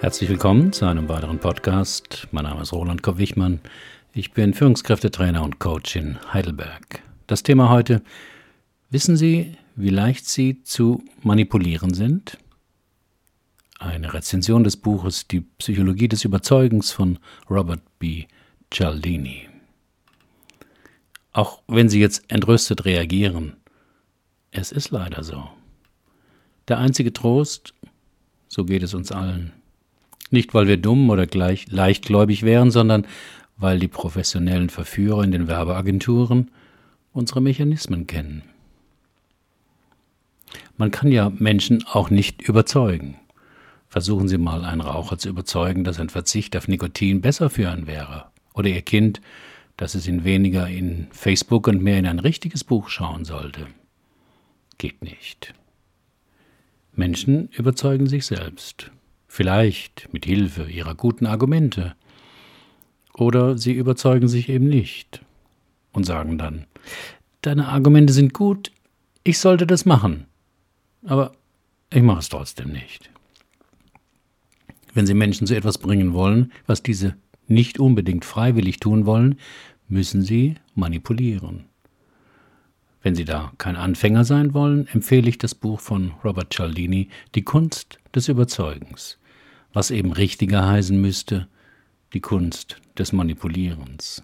Herzlich willkommen zu einem weiteren Podcast. Mein Name ist Roland Kopp-Wichmann. Ich bin Führungskräftetrainer und Coach in Heidelberg. Das Thema heute: Wissen Sie, wie leicht Sie zu manipulieren sind? Eine Rezension des Buches Die Psychologie des Überzeugens von Robert B. Cialdini. Auch wenn Sie jetzt entrüstet reagieren, es ist leider so. Der einzige Trost, so geht es uns allen. Nicht, weil wir dumm oder gleich leichtgläubig wären, sondern weil die professionellen Verführer in den Werbeagenturen unsere Mechanismen kennen. Man kann ja Menschen auch nicht überzeugen. Versuchen Sie mal einen Raucher zu überzeugen, dass ein Verzicht auf Nikotin besser für ihn wäre. Oder Ihr Kind, dass es ihn weniger in Facebook und mehr in ein richtiges Buch schauen sollte. Geht nicht. Menschen überzeugen sich selbst vielleicht mit Hilfe ihrer guten Argumente. Oder sie überzeugen sich eben nicht und sagen dann, deine Argumente sind gut, ich sollte das machen, aber ich mache es trotzdem nicht. Wenn Sie Menschen zu etwas bringen wollen, was diese nicht unbedingt freiwillig tun wollen, müssen Sie manipulieren. Wenn Sie da kein Anfänger sein wollen, empfehle ich das Buch von Robert Cialdini, Die Kunst des Überzeugens was eben richtiger heißen müsste, die Kunst des Manipulierens.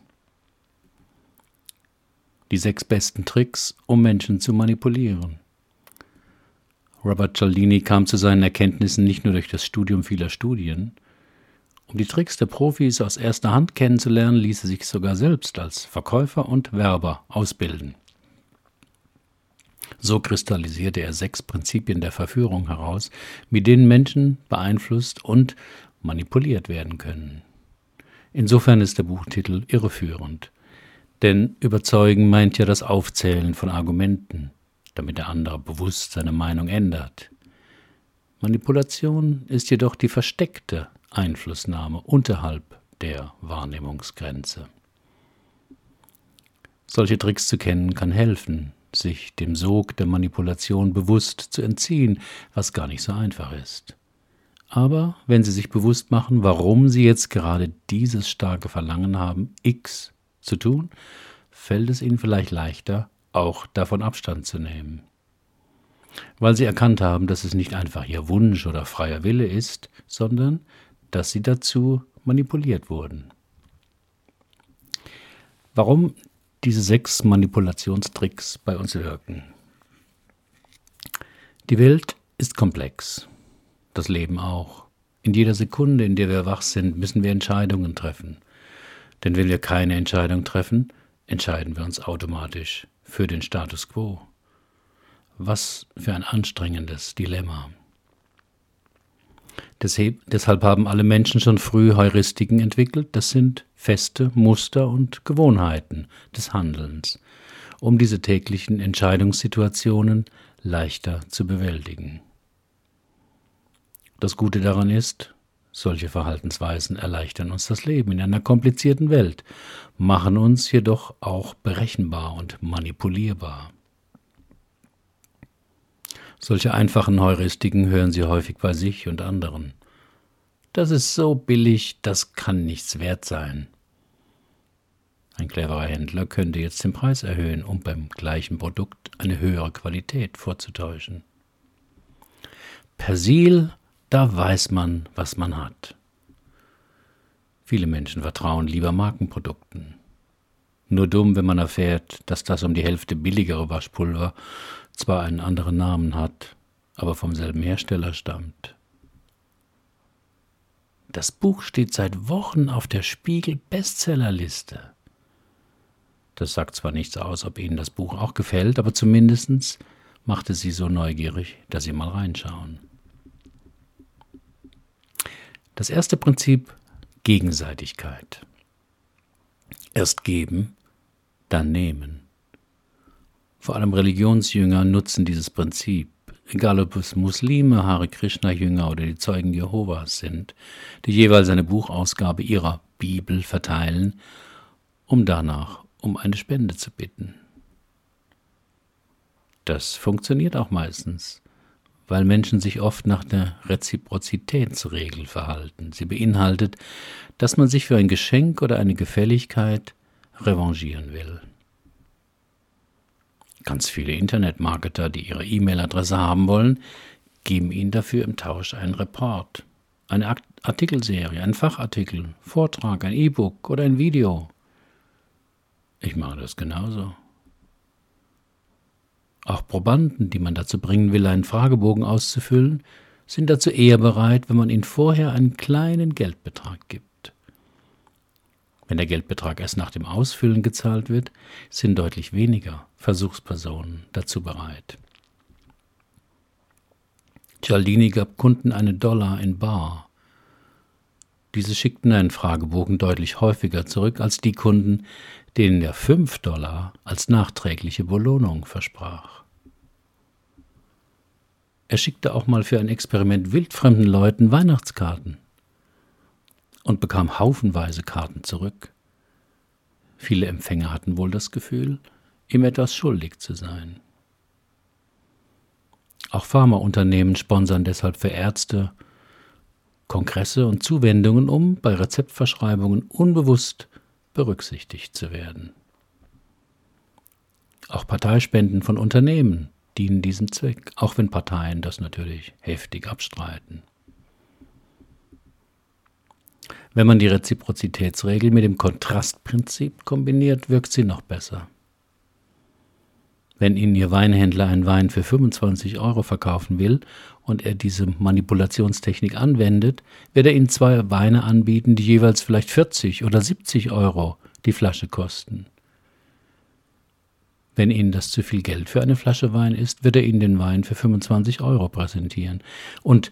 Die sechs besten Tricks, um Menschen zu manipulieren. Robert Cialdini kam zu seinen Erkenntnissen nicht nur durch das Studium vieler Studien. Um die Tricks der Profis aus erster Hand kennenzulernen, ließ er sich sogar selbst als Verkäufer und Werber ausbilden. So kristallisierte er sechs Prinzipien der Verführung heraus, mit denen Menschen beeinflusst und manipuliert werden können. Insofern ist der Buchtitel irreführend. Denn überzeugen meint ja das Aufzählen von Argumenten, damit der andere bewusst seine Meinung ändert. Manipulation ist jedoch die versteckte Einflussnahme unterhalb der Wahrnehmungsgrenze. Solche Tricks zu kennen kann helfen, sich dem Sog der Manipulation bewusst zu entziehen, was gar nicht so einfach ist. Aber wenn Sie sich bewusst machen, warum Sie jetzt gerade dieses starke Verlangen haben, X zu tun, fällt es Ihnen vielleicht leichter, auch davon Abstand zu nehmen. Weil Sie erkannt haben, dass es nicht einfach Ihr Wunsch oder freier Wille ist, sondern dass Sie dazu manipuliert wurden. Warum diese sechs Manipulationstricks bei uns wirken. Die Welt ist komplex, das Leben auch. In jeder Sekunde, in der wir wach sind, müssen wir Entscheidungen treffen. Denn wenn wir keine Entscheidung treffen, entscheiden wir uns automatisch für den Status quo. Was für ein anstrengendes Dilemma. Deshalb haben alle Menschen schon früh Heuristiken entwickelt, das sind feste Muster und Gewohnheiten des Handelns, um diese täglichen Entscheidungssituationen leichter zu bewältigen. Das Gute daran ist, solche Verhaltensweisen erleichtern uns das Leben in einer komplizierten Welt, machen uns jedoch auch berechenbar und manipulierbar. Solche einfachen Heuristiken hören Sie häufig bei sich und anderen. Das ist so billig, das kann nichts wert sein. Ein cleverer Händler könnte jetzt den Preis erhöhen, um beim gleichen Produkt eine höhere Qualität vorzutäuschen. Persil, da weiß man, was man hat. Viele Menschen vertrauen lieber Markenprodukten. Nur dumm, wenn man erfährt, dass das um die Hälfte billigere Waschpulver zwar einen anderen Namen hat, aber vom selben Hersteller stammt. Das Buch steht seit Wochen auf der Spiegel Bestsellerliste. Das sagt zwar nichts aus, ob Ihnen das Buch auch gefällt, aber zumindest macht es Sie so neugierig, dass Sie mal reinschauen. Das erste Prinzip Gegenseitigkeit. Erst geben, dann nehmen. Vor allem Religionsjünger nutzen dieses Prinzip, egal ob es Muslime, Hare Krishna-Jünger oder die Zeugen Jehovas sind, die jeweils eine Buchausgabe ihrer Bibel verteilen, um danach um eine Spende zu bitten. Das funktioniert auch meistens, weil Menschen sich oft nach der Reziprozitätsregel verhalten. Sie beinhaltet, dass man sich für ein Geschenk oder eine Gefälligkeit revanchieren will. Ganz viele Internetmarketer, die ihre E-Mail-Adresse haben wollen, geben ihnen dafür im Tausch einen Report, eine Artikelserie, einen Fachartikel, Vortrag, ein E-Book oder ein Video. Ich mache das genauso. Auch Probanden, die man dazu bringen will, einen Fragebogen auszufüllen, sind dazu eher bereit, wenn man ihnen vorher einen kleinen Geldbetrag gibt. Wenn der Geldbetrag erst nach dem Ausfüllen gezahlt wird, sind deutlich weniger Versuchspersonen dazu bereit. Cialdini gab Kunden einen Dollar in Bar. Diese schickten einen Fragebogen deutlich häufiger zurück als die Kunden, denen er fünf Dollar als nachträgliche Belohnung versprach. Er schickte auch mal für ein Experiment wildfremden Leuten Weihnachtskarten und bekam haufenweise Karten zurück. Viele Empfänger hatten wohl das Gefühl, ihm etwas schuldig zu sein. Auch Pharmaunternehmen sponsern deshalb für Ärzte Kongresse und Zuwendungen, um bei Rezeptverschreibungen unbewusst berücksichtigt zu werden. Auch Parteispenden von Unternehmen dienen diesem Zweck, auch wenn Parteien das natürlich heftig abstreiten. Wenn man die Reziprozitätsregel mit dem Kontrastprinzip kombiniert, wirkt sie noch besser. Wenn Ihnen Ihr Weinhändler einen Wein für 25 Euro verkaufen will und er diese Manipulationstechnik anwendet, wird er Ihnen zwei Weine anbieten, die jeweils vielleicht 40 oder 70 Euro die Flasche kosten. Wenn Ihnen das zu viel Geld für eine Flasche Wein ist, wird er Ihnen den Wein für 25 Euro präsentieren. Und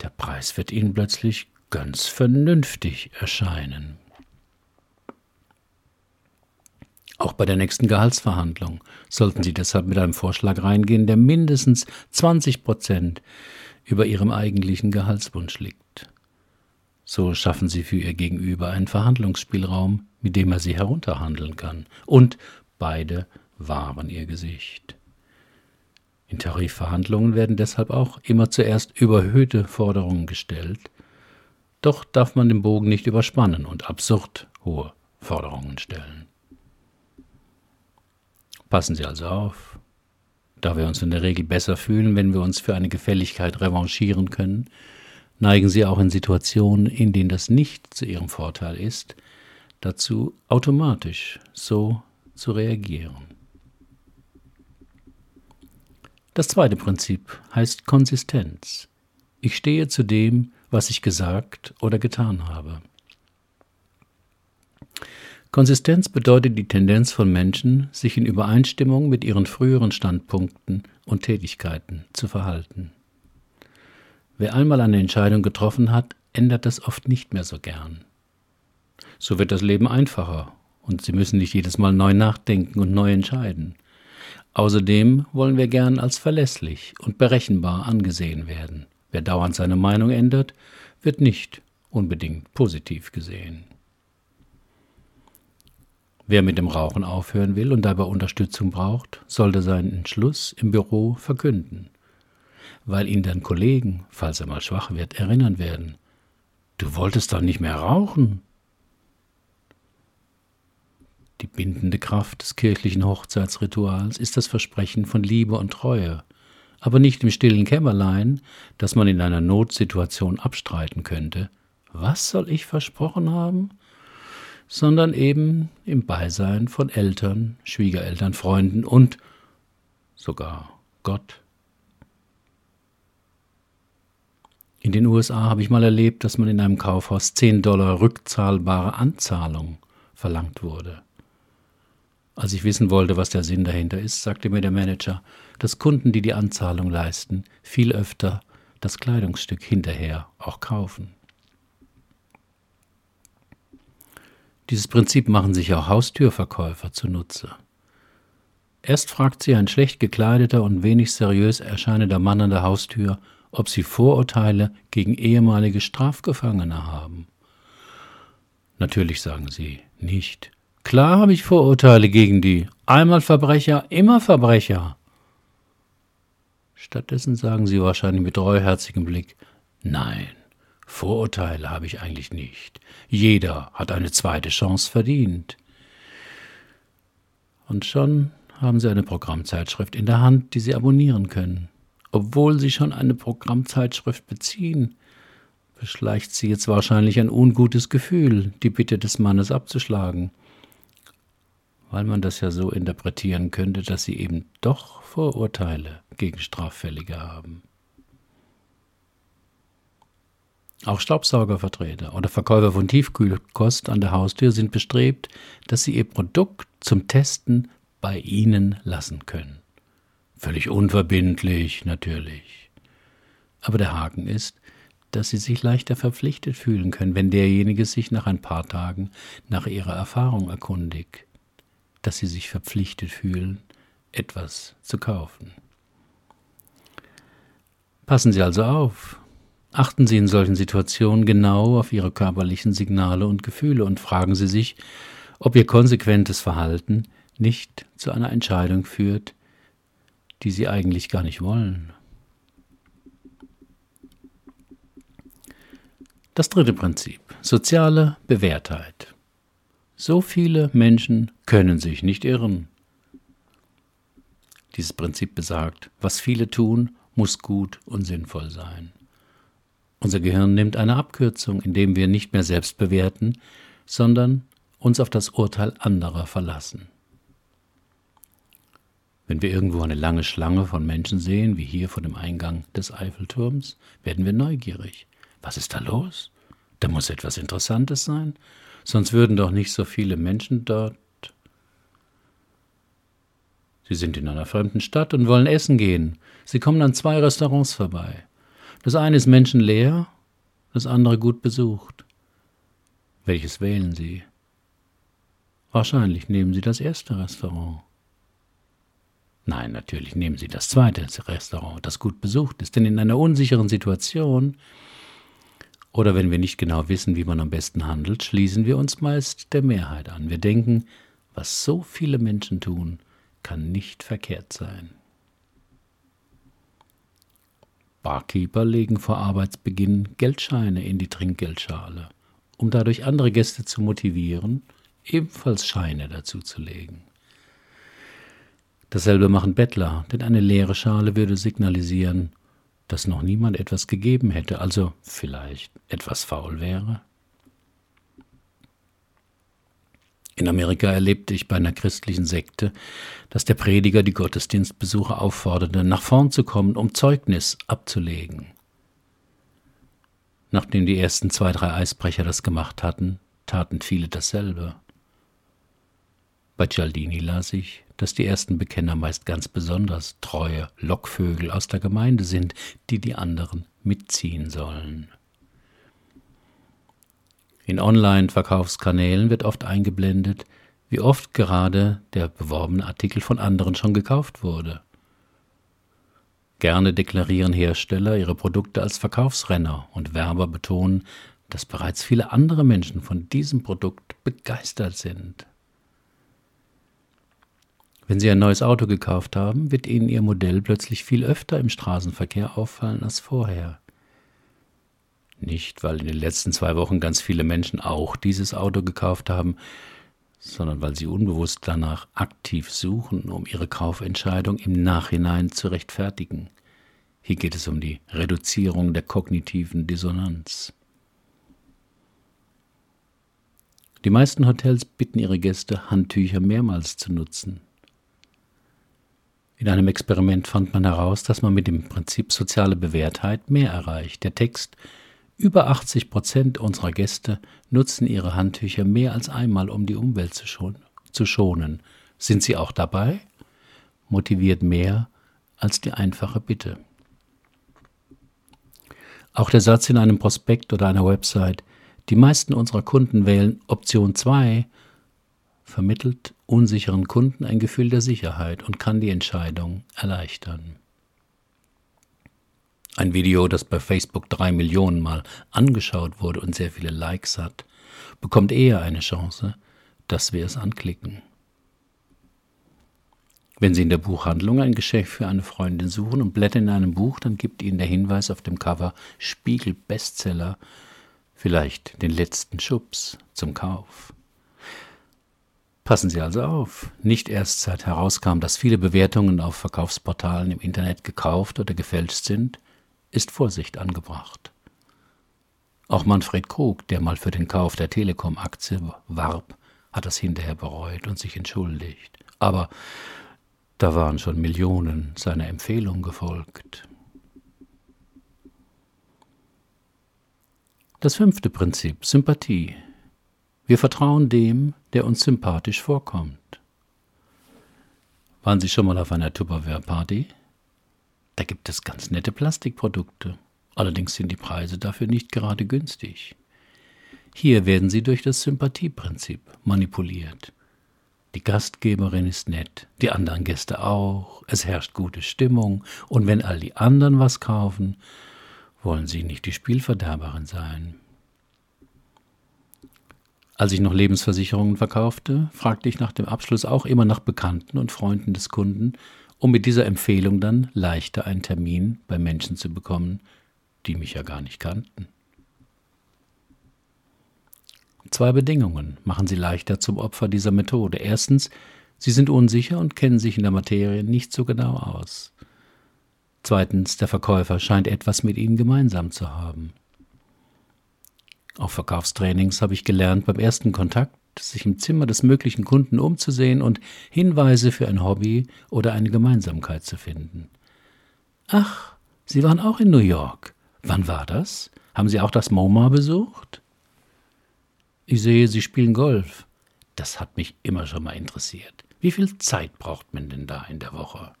der Preis wird Ihnen plötzlich ganz vernünftig erscheinen. Auch bei der nächsten Gehaltsverhandlung sollten Sie deshalb mit einem Vorschlag reingehen, der mindestens 20 Prozent über Ihrem eigentlichen Gehaltswunsch liegt. So schaffen Sie für Ihr Gegenüber einen Verhandlungsspielraum, mit dem er Sie herunterhandeln kann. Und beide wahren Ihr Gesicht. In Tarifverhandlungen werden deshalb auch immer zuerst überhöhte Forderungen gestellt, doch darf man den Bogen nicht überspannen und absurd hohe Forderungen stellen. Passen Sie also auf. Da wir uns in der Regel besser fühlen, wenn wir uns für eine Gefälligkeit revanchieren können, neigen Sie auch in Situationen, in denen das nicht zu Ihrem Vorteil ist, dazu automatisch so zu reagieren. Das zweite Prinzip heißt Konsistenz. Ich stehe zu dem, was ich gesagt oder getan habe. Konsistenz bedeutet die Tendenz von Menschen, sich in Übereinstimmung mit ihren früheren Standpunkten und Tätigkeiten zu verhalten. Wer einmal eine Entscheidung getroffen hat, ändert das oft nicht mehr so gern. So wird das Leben einfacher und Sie müssen nicht jedes Mal neu nachdenken und neu entscheiden. Außerdem wollen wir gern als verlässlich und berechenbar angesehen werden. Wer dauernd seine Meinung ändert, wird nicht unbedingt positiv gesehen. Wer mit dem Rauchen aufhören will und dabei Unterstützung braucht, sollte seinen Entschluss im Büro verkünden, weil ihn dann Kollegen, falls er mal schwach wird, erinnern werden. Du wolltest doch nicht mehr rauchen. Die bindende Kraft des kirchlichen Hochzeitsrituals ist das Versprechen von Liebe und Treue, aber nicht im stillen Kämmerlein, das man in einer Notsituation abstreiten könnte. Was soll ich versprochen haben? Sondern eben im Beisein von Eltern, Schwiegereltern, Freunden und sogar Gott. In den USA habe ich mal erlebt, dass man in einem Kaufhaus 10 Dollar rückzahlbare Anzahlung verlangt wurde. Als ich wissen wollte, was der Sinn dahinter ist, sagte mir der Manager, dass Kunden, die die Anzahlung leisten, viel öfter das Kleidungsstück hinterher auch kaufen. Dieses Prinzip machen sich auch Haustürverkäufer zunutze. Erst fragt sie ein schlecht gekleideter und wenig seriös erscheinender Mann an der Haustür, ob sie Vorurteile gegen ehemalige Strafgefangene haben. Natürlich sagen sie nicht. Klar habe ich Vorurteile gegen die. Einmal Verbrecher, immer Verbrecher. Stattdessen sagen sie wahrscheinlich mit treuherzigem Blick, nein, Vorurteile habe ich eigentlich nicht. Jeder hat eine zweite Chance verdient. Und schon haben Sie eine Programmzeitschrift in der Hand, die Sie abonnieren können. Obwohl Sie schon eine Programmzeitschrift beziehen, beschleicht Sie jetzt wahrscheinlich ein ungutes Gefühl, die Bitte des Mannes abzuschlagen, weil man das ja so interpretieren könnte, dass Sie eben doch Vorurteile gegen Straffällige haben. Auch Staubsaugervertreter oder Verkäufer von Tiefkühlkost an der Haustür sind bestrebt, dass sie ihr Produkt zum Testen bei Ihnen lassen können. Völlig unverbindlich, natürlich. Aber der Haken ist, dass Sie sich leichter verpflichtet fühlen können, wenn derjenige sich nach ein paar Tagen nach Ihrer Erfahrung erkundigt, dass Sie sich verpflichtet fühlen, etwas zu kaufen. Passen Sie also auf, Achten Sie in solchen Situationen genau auf Ihre körperlichen Signale und Gefühle und fragen Sie sich, ob Ihr konsequentes Verhalten nicht zu einer Entscheidung führt, die Sie eigentlich gar nicht wollen. Das dritte Prinzip, soziale Bewährtheit. So viele Menschen können sich nicht irren. Dieses Prinzip besagt, was viele tun, muss gut und sinnvoll sein. Unser Gehirn nimmt eine Abkürzung, indem wir nicht mehr selbst bewerten, sondern uns auf das Urteil anderer verlassen. Wenn wir irgendwo eine lange Schlange von Menschen sehen, wie hier vor dem Eingang des Eiffelturms, werden wir neugierig. Was ist da los? Da muss etwas Interessantes sein, sonst würden doch nicht so viele Menschen dort. Sie sind in einer fremden Stadt und wollen essen gehen. Sie kommen an zwei Restaurants vorbei. Das eine ist menschenleer, das andere gut besucht. Welches wählen Sie? Wahrscheinlich nehmen Sie das erste Restaurant. Nein, natürlich nehmen Sie das zweite Restaurant, das gut besucht ist, denn in einer unsicheren Situation oder wenn wir nicht genau wissen, wie man am besten handelt, schließen wir uns meist der Mehrheit an. Wir denken, was so viele Menschen tun, kann nicht verkehrt sein. Barkeeper legen vor Arbeitsbeginn Geldscheine in die Trinkgeldschale, um dadurch andere Gäste zu motivieren, ebenfalls Scheine dazuzulegen. Dasselbe machen Bettler, denn eine leere Schale würde signalisieren, dass noch niemand etwas gegeben hätte, also vielleicht etwas faul wäre. In Amerika erlebte ich bei einer christlichen Sekte, dass der Prediger die Gottesdienstbesucher aufforderte, nach vorn zu kommen, um Zeugnis abzulegen. Nachdem die ersten zwei, drei Eisbrecher das gemacht hatten, taten viele dasselbe. Bei Cialdini las ich, dass die ersten Bekenner meist ganz besonders treue Lockvögel aus der Gemeinde sind, die die anderen mitziehen sollen. In Online-Verkaufskanälen wird oft eingeblendet, wie oft gerade der beworbene Artikel von anderen schon gekauft wurde. Gerne deklarieren Hersteller ihre Produkte als Verkaufsrenner und Werber betonen, dass bereits viele andere Menschen von diesem Produkt begeistert sind. Wenn Sie ein neues Auto gekauft haben, wird Ihnen Ihr Modell plötzlich viel öfter im Straßenverkehr auffallen als vorher. Nicht, weil in den letzten zwei Wochen ganz viele Menschen auch dieses Auto gekauft haben, sondern weil sie unbewusst danach aktiv suchen, um ihre Kaufentscheidung im Nachhinein zu rechtfertigen. Hier geht es um die Reduzierung der kognitiven Dissonanz. Die meisten Hotels bitten ihre Gäste, Handtücher mehrmals zu nutzen. In einem Experiment fand man heraus, dass man mit dem Prinzip soziale Bewährtheit mehr erreicht. Der Text über 80 Prozent unserer Gäste nutzen ihre Handtücher mehr als einmal, um die Umwelt zu, schon zu schonen. Sind sie auch dabei? Motiviert mehr als die einfache Bitte. Auch der Satz in einem Prospekt oder einer Website, die meisten unserer Kunden wählen Option 2, vermittelt unsicheren Kunden ein Gefühl der Sicherheit und kann die Entscheidung erleichtern. Ein Video, das bei Facebook drei Millionen Mal angeschaut wurde und sehr viele Likes hat, bekommt eher eine Chance, dass wir es anklicken. Wenn Sie in der Buchhandlung ein Geschenk für eine Freundin suchen und blättern in einem Buch, dann gibt Ihnen der Hinweis auf dem Cover Spiegel Bestseller vielleicht den letzten Schubs zum Kauf. Passen Sie also auf, nicht erst seit herauskam, dass viele Bewertungen auf Verkaufsportalen im Internet gekauft oder gefälscht sind, ist Vorsicht angebracht. Auch Manfred Krug, der mal für den Kauf der Telekom-Aktie warb, hat das hinterher bereut und sich entschuldigt. Aber da waren schon Millionen seiner Empfehlung gefolgt. Das fünfte Prinzip, Sympathie. Wir vertrauen dem, der uns sympathisch vorkommt. Waren Sie schon mal auf einer Tupperware-Party? Da gibt es ganz nette Plastikprodukte. Allerdings sind die Preise dafür nicht gerade günstig. Hier werden sie durch das Sympathieprinzip manipuliert. Die Gastgeberin ist nett, die anderen Gäste auch, es herrscht gute Stimmung, und wenn all die anderen was kaufen, wollen sie nicht die Spielverderberin sein. Als ich noch Lebensversicherungen verkaufte, fragte ich nach dem Abschluss auch immer nach Bekannten und Freunden des Kunden, um mit dieser Empfehlung dann leichter einen Termin bei Menschen zu bekommen, die mich ja gar nicht kannten. Zwei Bedingungen machen Sie leichter zum Opfer dieser Methode. Erstens, Sie sind unsicher und kennen sich in der Materie nicht so genau aus. Zweitens, der Verkäufer scheint etwas mit Ihnen gemeinsam zu haben. Auf Verkaufstrainings habe ich gelernt, beim ersten Kontakt sich im Zimmer des möglichen Kunden umzusehen und Hinweise für ein Hobby oder eine Gemeinsamkeit zu finden. Ach, Sie waren auch in New York. Wann war das? Haben Sie auch das MoMA besucht? Ich sehe, Sie spielen Golf. Das hat mich immer schon mal interessiert. Wie viel Zeit braucht man denn da in der Woche?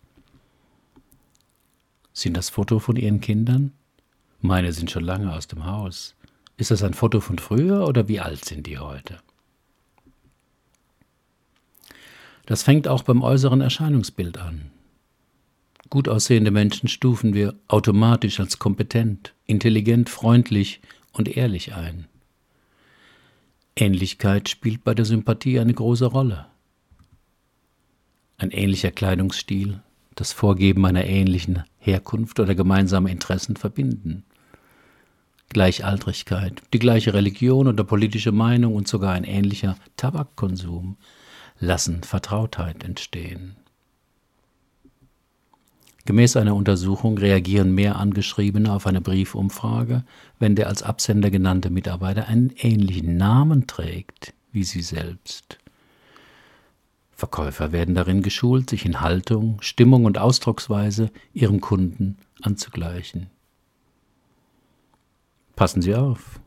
Sind das Foto von Ihren Kindern? Meine sind schon lange aus dem Haus. Ist das ein Foto von früher oder wie alt sind die heute? Das fängt auch beim äußeren Erscheinungsbild an. Gut aussehende Menschen stufen wir automatisch als kompetent, intelligent, freundlich und ehrlich ein. Ähnlichkeit spielt bei der Sympathie eine große Rolle. Ein ähnlicher Kleidungsstil, das Vorgeben einer ähnlichen Herkunft oder gemeinsame Interessen verbinden. Gleichaltrigkeit, die gleiche Religion oder politische Meinung und sogar ein ähnlicher Tabakkonsum lassen Vertrautheit entstehen. Gemäß einer Untersuchung reagieren mehr Angeschriebene auf eine Briefumfrage, wenn der als Absender genannte Mitarbeiter einen ähnlichen Namen trägt wie sie selbst. Verkäufer werden darin geschult, sich in Haltung, Stimmung und Ausdrucksweise ihrem Kunden anzugleichen. Passen Sie auf.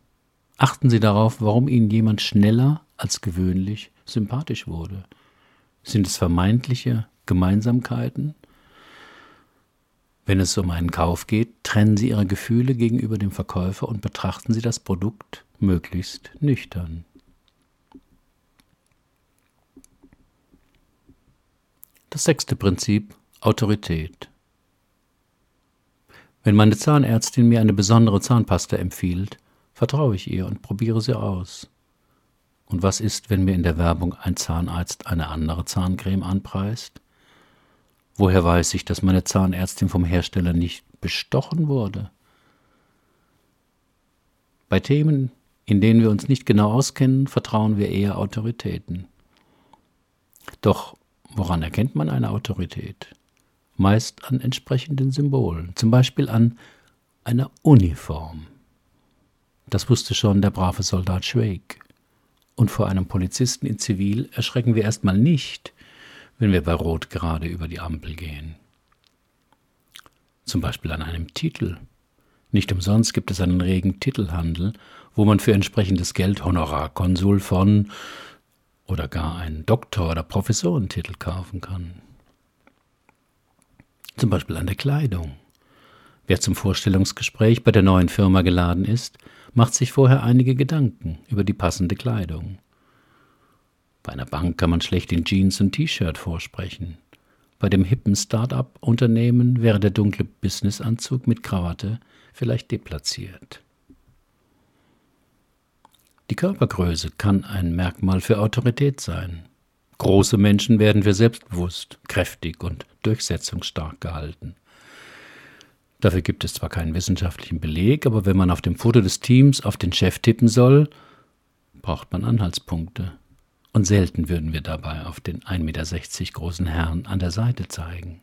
Achten Sie darauf, warum Ihnen jemand schneller als gewöhnlich sympathisch wurde. Sind es vermeintliche Gemeinsamkeiten wenn es um einen Kauf geht, trennen Sie Ihre Gefühle gegenüber dem Verkäufer und betrachten Sie das Produkt möglichst nüchtern. Das sechste Prinzip Autorität. Wenn meine Zahnärztin mir eine besondere Zahnpasta empfiehlt, vertraue ich ihr und probiere sie aus. Und was ist, wenn mir in der Werbung ein Zahnarzt eine andere Zahncreme anpreist? Woher weiß ich, dass meine Zahnärztin vom Hersteller nicht bestochen wurde? Bei Themen, in denen wir uns nicht genau auskennen, vertrauen wir eher Autoritäten. Doch woran erkennt man eine Autorität? Meist an entsprechenden Symbolen, zum Beispiel an einer Uniform. Das wusste schon der brave Soldat Schweig. Und vor einem Polizisten in Zivil erschrecken wir erstmal nicht, wenn wir bei Rot gerade über die Ampel gehen. Zum Beispiel an einem Titel. Nicht umsonst gibt es einen regen Titelhandel, wo man für entsprechendes Geld Honorarkonsul von oder gar einen Doktor- oder Professorentitel kaufen kann. Zum Beispiel an der Kleidung. Wer zum Vorstellungsgespräch bei der neuen Firma geladen ist, macht sich vorher einige Gedanken über die passende Kleidung. Bei einer Bank kann man schlecht in Jeans und T-Shirt vorsprechen. Bei dem hippen Start-up-Unternehmen wäre der dunkle Businessanzug mit Krawatte vielleicht deplatziert. Die Körpergröße kann ein Merkmal für Autorität sein. Große Menschen werden für selbstbewusst, kräftig und durchsetzungsstark gehalten. Dafür gibt es zwar keinen wissenschaftlichen Beleg, aber wenn man auf dem Foto des Teams auf den Chef tippen soll, braucht man Anhaltspunkte. Und selten würden wir dabei auf den 1,60 Meter großen Herrn an der Seite zeigen.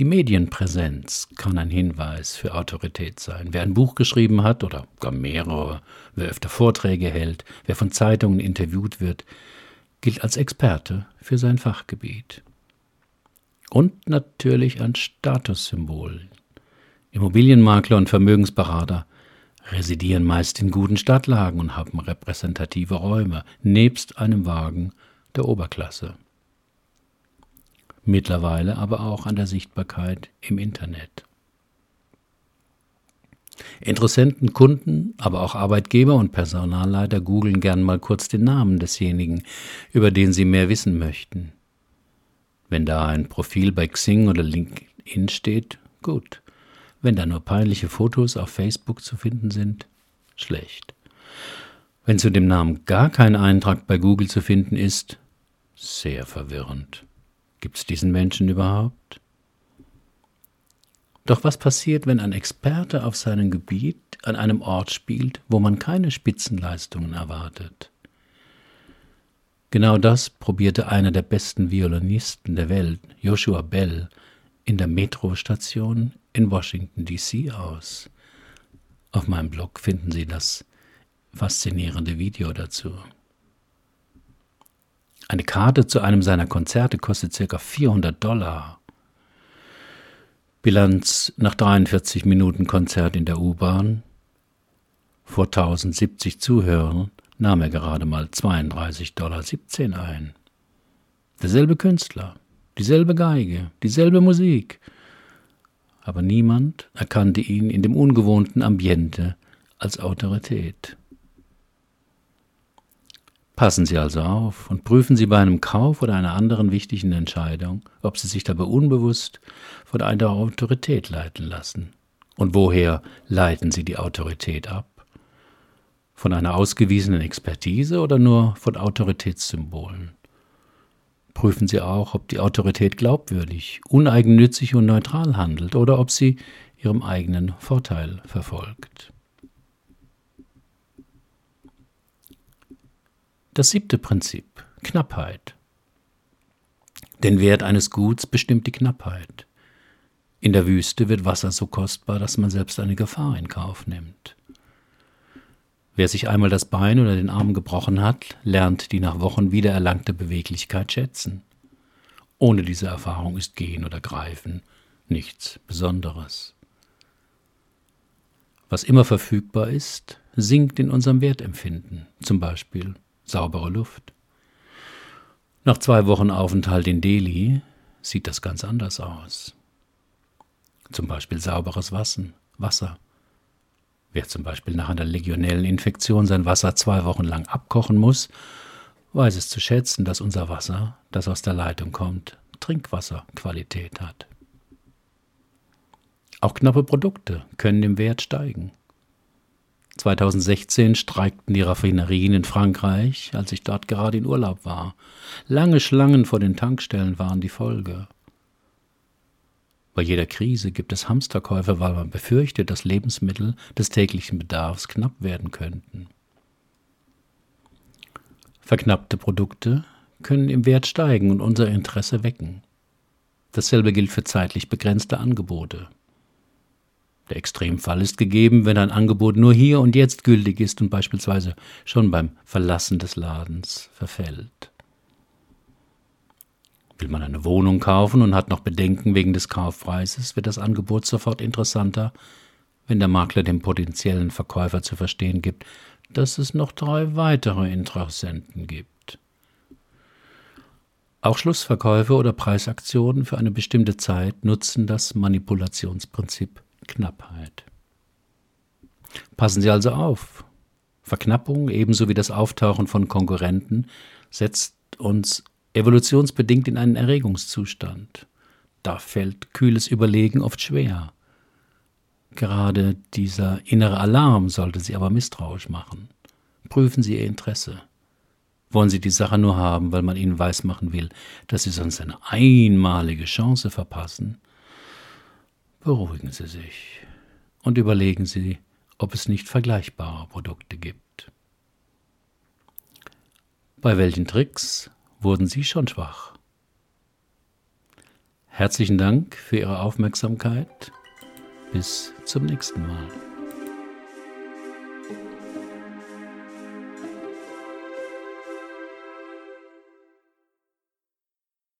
Die Medienpräsenz kann ein Hinweis für Autorität sein. Wer ein Buch geschrieben hat oder gar mehrere, wer öfter Vorträge hält, wer von Zeitungen interviewt wird, gilt als Experte für sein Fachgebiet und natürlich ein Statussymbol. Immobilienmakler und Vermögensberater residieren meist in guten Stadtlagen und haben repräsentative Räume, nebst einem Wagen der Oberklasse. Mittlerweile aber auch an der Sichtbarkeit im Internet. Interessenten, Kunden, aber auch Arbeitgeber und Personalleiter googeln gern mal kurz den Namen desjenigen, über den sie mehr wissen möchten. Wenn da ein Profil bei Xing oder LinkedIn steht, gut. Wenn da nur peinliche Fotos auf Facebook zu finden sind, schlecht. Wenn zu dem Namen gar kein Eintrag bei Google zu finden ist, sehr verwirrend. Gibt es diesen Menschen überhaupt? Doch was passiert, wenn ein Experte auf seinem Gebiet an einem Ort spielt, wo man keine Spitzenleistungen erwartet? Genau das probierte einer der besten Violinisten der Welt, Joshua Bell, in der Metrostation in Washington, D.C. aus. Auf meinem Blog finden Sie das faszinierende Video dazu. Eine Karte zu einem seiner Konzerte kostet ca. 400 Dollar. Bilanz nach 43 Minuten Konzert in der U-Bahn vor 1070 Zuhörern nahm er gerade mal 32,17 Dollar ein. Derselbe Künstler, dieselbe Geige, dieselbe Musik, aber niemand erkannte ihn in dem ungewohnten Ambiente als Autorität. Passen Sie also auf und prüfen Sie bei einem Kauf oder einer anderen wichtigen Entscheidung, ob Sie sich dabei unbewusst von einer Autorität leiten lassen. Und woher leiten Sie die Autorität ab? Von einer ausgewiesenen Expertise oder nur von Autoritätssymbolen? Prüfen Sie auch, ob die Autorität glaubwürdig, uneigennützig und neutral handelt oder ob sie ihrem eigenen Vorteil verfolgt. Das siebte Prinzip Knappheit. Den Wert eines Guts bestimmt die Knappheit. In der Wüste wird Wasser so kostbar, dass man selbst eine Gefahr in Kauf nimmt. Wer sich einmal das Bein oder den Arm gebrochen hat, lernt die nach Wochen wiedererlangte Beweglichkeit schätzen. Ohne diese Erfahrung ist Gehen oder Greifen nichts Besonderes. Was immer verfügbar ist, sinkt in unserem Wertempfinden, zum Beispiel saubere Luft. Nach zwei Wochen Aufenthalt in Delhi sieht das ganz anders aus. Zum Beispiel sauberes Wasser. Wer zum Beispiel nach einer legionellen Infektion sein Wasser zwei Wochen lang abkochen muss, weiß es zu schätzen, dass unser Wasser, das aus der Leitung kommt, Trinkwasserqualität hat. Auch knappe Produkte können im Wert steigen. 2016 streikten die Raffinerien in Frankreich, als ich dort gerade in Urlaub war. Lange Schlangen vor den Tankstellen waren die Folge. Bei jeder Krise gibt es Hamsterkäufe, weil man befürchtet, dass Lebensmittel des täglichen Bedarfs knapp werden könnten. Verknappte Produkte können im Wert steigen und unser Interesse wecken. Dasselbe gilt für zeitlich begrenzte Angebote. Der Extremfall ist gegeben, wenn ein Angebot nur hier und jetzt gültig ist und beispielsweise schon beim Verlassen des Ladens verfällt. Will man eine Wohnung kaufen und hat noch Bedenken wegen des Kaufpreises, wird das Angebot sofort interessanter, wenn der Makler dem potenziellen Verkäufer zu verstehen gibt, dass es noch drei weitere Interessenten gibt. Auch Schlussverkäufe oder Preisaktionen für eine bestimmte Zeit nutzen das Manipulationsprinzip Knappheit. Passen Sie also auf. Verknappung ebenso wie das Auftauchen von Konkurrenten setzt uns evolutionsbedingt in einen Erregungszustand. Da fällt kühles Überlegen oft schwer. Gerade dieser innere Alarm sollte Sie aber misstrauisch machen. Prüfen Sie Ihr Interesse. Wollen Sie die Sache nur haben, weil man Ihnen weismachen will, dass Sie sonst eine einmalige Chance verpassen? Beruhigen Sie sich und überlegen Sie, ob es nicht vergleichbare Produkte gibt. Bei welchen Tricks wurden Sie schon schwach? Herzlichen Dank für Ihre Aufmerksamkeit. Bis zum nächsten Mal.